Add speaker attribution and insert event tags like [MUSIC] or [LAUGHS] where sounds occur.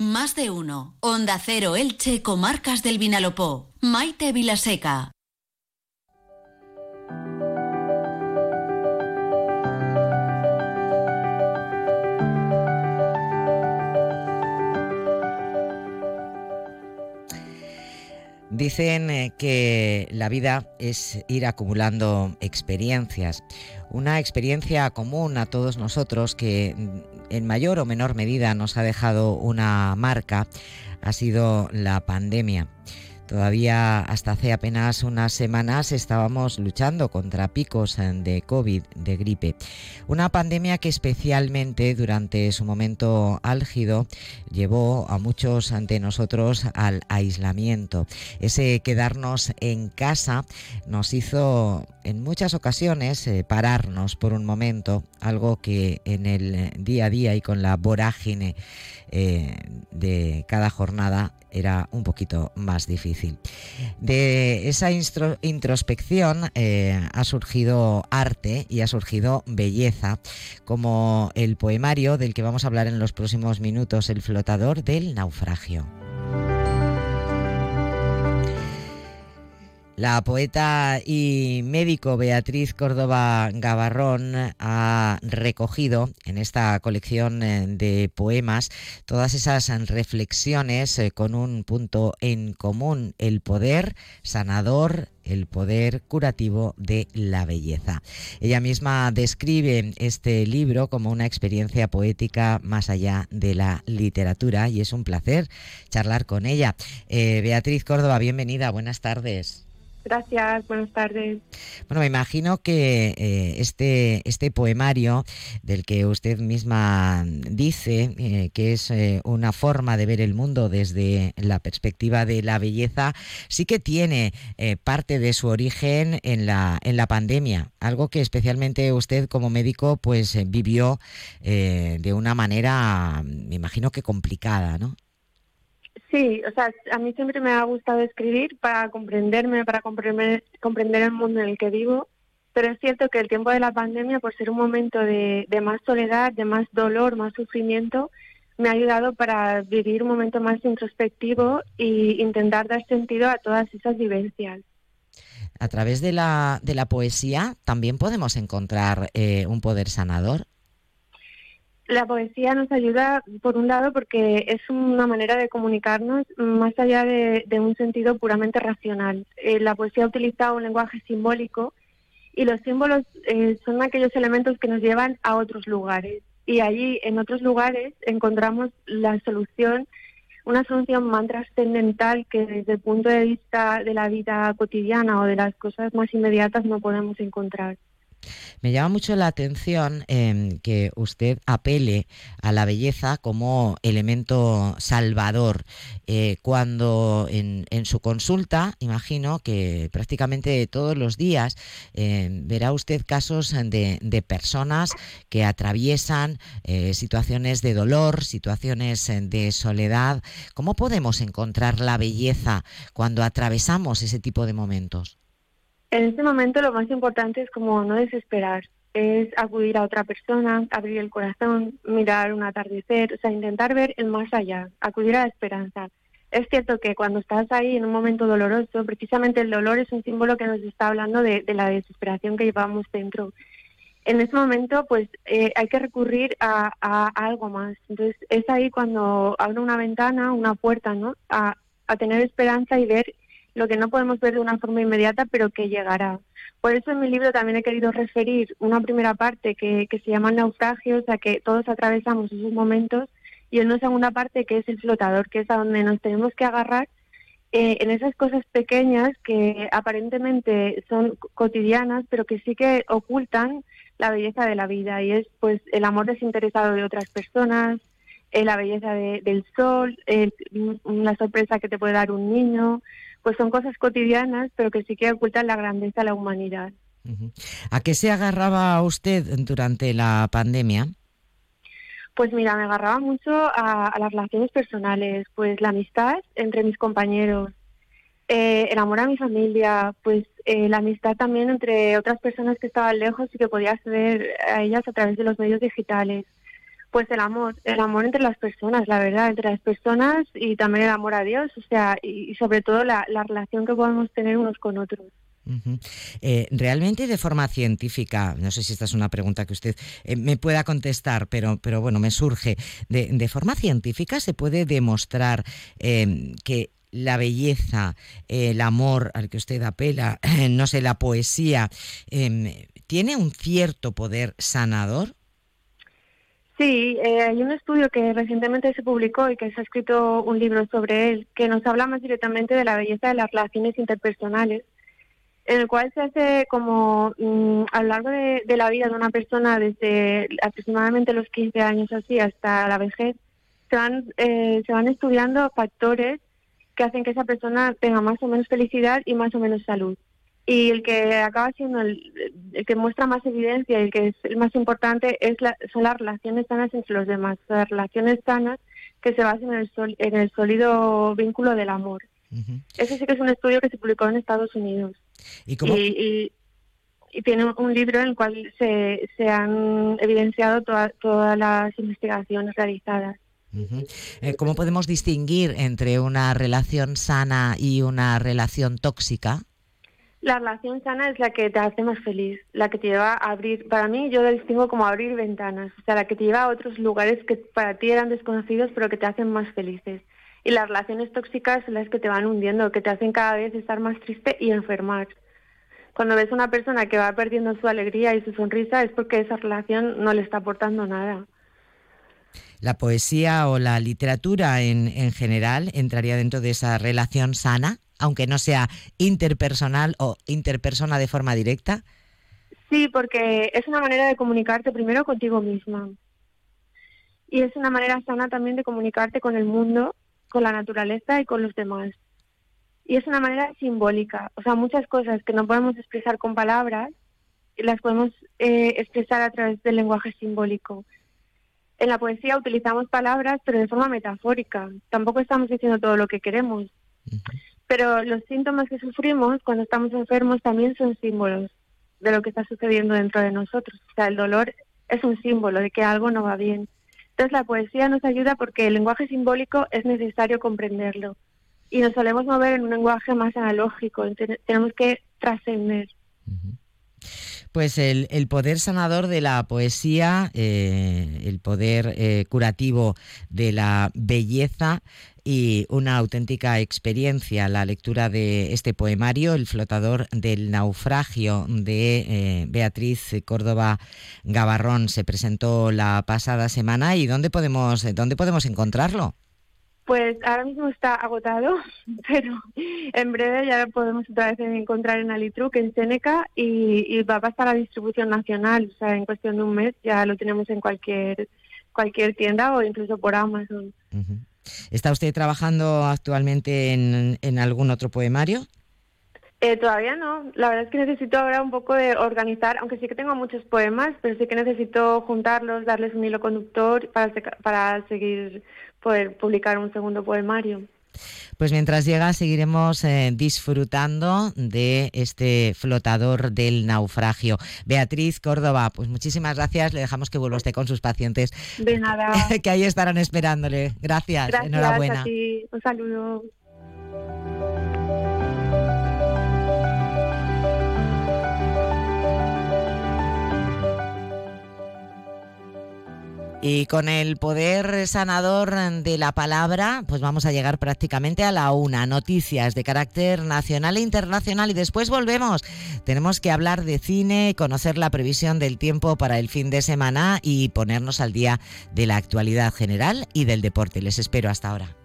Speaker 1: Más de uno. Onda Cero Elche, Comarcas del Vinalopó. Maite Vilaseca.
Speaker 2: Dicen eh, que la vida es ir acumulando experiencias, una experiencia común a todos nosotros que en mayor o menor medida nos ha dejado una marca ha sido la pandemia. Todavía hasta hace apenas unas semanas estábamos luchando contra picos de COVID, de gripe. Una pandemia que especialmente durante su momento álgido llevó a muchos de nosotros al aislamiento. Ese quedarnos en casa nos hizo en muchas ocasiones eh, pararnos por un momento, algo que en el día a día y con la vorágine eh, de cada jornada era un poquito más difícil. De esa introspección eh, ha surgido arte y ha surgido belleza, como el poemario del que vamos a hablar en los próximos minutos, El flotador del naufragio. La poeta y médico Beatriz Córdoba Gavarrón ha recogido en esta colección eh, de poemas todas esas reflexiones eh, con un punto en común, el poder sanador el poder curativo de la belleza. Ella misma describe este libro como una experiencia poética más allá de la literatura y es un placer charlar con ella. Eh, Beatriz Córdoba, bienvenida, buenas tardes.
Speaker 3: Gracias, buenas tardes.
Speaker 2: Bueno, me imagino que eh, este, este poemario del que usted misma dice eh, que es eh, una forma de ver el mundo desde la perspectiva de la belleza, sí que tiene parte de su origen en la, en la pandemia, algo que especialmente usted como médico pues vivió de una manera, me imagino que complicada, ¿no?
Speaker 3: Sí, o sea, a mí siempre me ha gustado escribir para comprenderme, para comprender, comprender el mundo en el que vivo, pero es cierto que el tiempo de la pandemia, por ser un momento de, más soledad, de más dolor, más sufrimiento, me ha ayudado para vivir un momento más introspectivo e intentar dar sentido a todas esas vivencias.
Speaker 2: A través de la, de la poesía también podemos encontrar eh, un poder sanador.
Speaker 3: La poesía nos ayuda, por un lado, porque es una manera de comunicarnos más allá de, un sentido puramente racional. Eh, la poesía utiliza un lenguaje simbólico y los símbolos eh, son aquellos elementos que nos llevan a otros lugares. Y allí, en otros lugares, encontramos la solución, una solución más trascendental que desde el punto de vista de la vida cotidiana o de las cosas más inmediatas no podemos encontrar.
Speaker 2: Me llama mucho la atención em, que usted apele a la belleza como elemento salvador, eh, cuando en, su consulta, imagino que prácticamente todos los días em, verá usted casos de, personas que atraviesan eh, situaciones de dolor, situaciones de soledad. ¿Cómo podemos encontrar la belleza cuando atravesamos ese tipo de momentos?
Speaker 3: En este momento lo más importante es como no desesperar, es acudir a otra persona, abrir el corazón, mirar un atardecer, o sea, intentar ver el más allá, acudir a la esperanza. Es cierto que cuando estás ahí en un momento doloroso, precisamente el dolor es un símbolo que nos está hablando de, la desesperación que llevamos dentro. En ese momento, pues eh, hay que recurrir a, algo más. Entonces, es ahí cuando abro una ventana, una puerta, ¿no? A, a tener esperanza y ver lo que no podemos ver de una forma inmediata, pero que llegará. Por eso en mi libro también he querido referir una primera parte que, se llama naufragio, o sea que todos atravesamos esos momentos, y una segunda parte que es el flotador, que es a donde nos tenemos que agarrar eh, en esas cosas pequeñas que aparentemente son cotidianas, pero que sí que ocultan la belleza de la vida, y es pues el amor desinteresado de otras personas, eh, la belleza del sol, la sorpresa que te puede dar un niño, pues son cosas cotidianas, pero que sí que ocultan la grandeza de la humanidad.
Speaker 2: ¿A qué se agarraba usted durante la pandemia?
Speaker 3: Pues mira, me agarraba mucho a, las relaciones personales, pues la amistad entre mis compañeros, eh, el amor a mi familia, pues eh, la amistad también entre otras personas que estaban lejos y que podía acceder a ellas a través de los medios digitales. Pues el amor, el amor entre las personas, la verdad, entre las personas y también el amor a Dios, o sea, y, sobre todo la, relación que podemos tener unos con otros.
Speaker 2: Eh, realmente de forma científica, no sé si esta es una pregunta que usted eh, me pueda contestar, pero, pero bueno, me surge. De, de forma científica se puede demostrar eh, que la belleza, el amor al que usted apela, [CLEARS THROAT] no sé, la poesía, em, ¿tiene un cierto poder sanador?
Speaker 3: Sí, eh, hay un estudio que recientemente se publicó y que se ha escrito un libro sobre él, que nos habla más directamente de la belleza de las relaciones interpersonales, en el cual se hace como mm, a lo largo de, la vida de una persona, desde aproximadamente los 15 años así hasta la vejez, se van, eh, se van estudiando factores que hacen que esa persona tenga más o menos felicidad y más o menos salud. Y el que acaba siendo el, que muestra más evidencia y el que es el más importante es son las relaciones sanas entre los demás, las relaciones sanas que se basan en el, en el sólido vínculo del amor. Ese sí que es un estudio que se publicó en Estados Unidos. ¿Y, y, tiene un libro en el cual se, se han evidenciado todas las investigaciones realizadas.
Speaker 2: Eh, ¿Cómo podemos distinguir entre una relación sana y una relación tóxica?
Speaker 3: La relación sana es la que te hace más feliz, la que te lleva a abrir, para mí yo la distingo como abrir ventanas, o sea, la que te lleva a otros lugares que para ti eran desconocidos pero que te hacen más felices. Y las relaciones tóxicas son las que te van hundiendo, que te hacen cada vez estar más triste y enfermar. Cuando ves a una persona que va perdiendo su alegría y su sonrisa es porque esa relación no le está aportando nada
Speaker 2: la poesía o la literatura en, en general entraría dentro de esa relación sana, aunque no sea interpersonal o interpersona de forma directa?
Speaker 3: Sí, porque es una manera de comunicarte primero contigo misma. Y es una manera sana también de comunicarte con el mundo, con la naturaleza y con los demás. Y es una manera simbólica. O sea, muchas cosas que no podemos expresar con palabras, las podemos eh, expresar a través del lenguaje simbólico en la poesía utilizamos palabras, pero de forma metafórica. Tampoco estamos diciendo todo lo que queremos. Pero los síntomas que sufrimos cuando estamos enfermos también son símbolos de lo que está sucediendo dentro de nosotros. O sea, el dolor es un símbolo de que algo no va bien. Entonces la poesía nos ayuda porque el lenguaje simbólico es necesario comprenderlo. Y nos solemos mover en un lenguaje más analógico. tenemos que trascender
Speaker 2: pues el, poder sanador de la poesía, eh, el poder eh, curativo de la belleza y una auténtica experiencia la lectura de este poemario, El flotador del naufragio de eh, Beatriz Córdoba Gavarrón. Se presentó la pasada semana y ¿dónde podemos, dónde podemos encontrarlo?
Speaker 3: Pues ahora mismo está agotado, [LAUGHS] pero en breve ya lo podemos otra vez encontrar en Alitruc, en Seneca, y, va a pasar a distribución nacional. O sea, en cuestión de un mes ya lo tenemos en cualquier, cualquier tienda o incluso por Amazon.
Speaker 2: ¿Está usted trabajando actualmente en, en algún otro poemario?
Speaker 3: Eh, todavía no. La verdad es que necesito ahora un poco de organizar, aunque sí que tengo muchos poemas, pero sí que necesito juntarlos, darles un hilo conductor para, para seguir poder publicar un segundo poemario.
Speaker 2: Pues mientras llega seguiremos eh, disfrutando de este flotador del naufragio. Beatriz Córdoba, pues muchísimas gracias. Le dejamos que vuelva usted con sus pacientes.
Speaker 3: De nada. [LAUGHS]
Speaker 2: que ahí estarán esperándole. Gracias.
Speaker 3: Gracias
Speaker 2: Enhorabuena.
Speaker 3: A ti. Un saludo.
Speaker 2: Y con el poder sanador de la palabra, pues vamos a llegar prácticamente a la una. Noticias de carácter nacional e internacional y después volvemos. Tenemos que hablar de cine, conocer la previsión del tiempo para el fin de semana y ponernos al día de la actualidad general y del deporte. Les espero hasta ahora.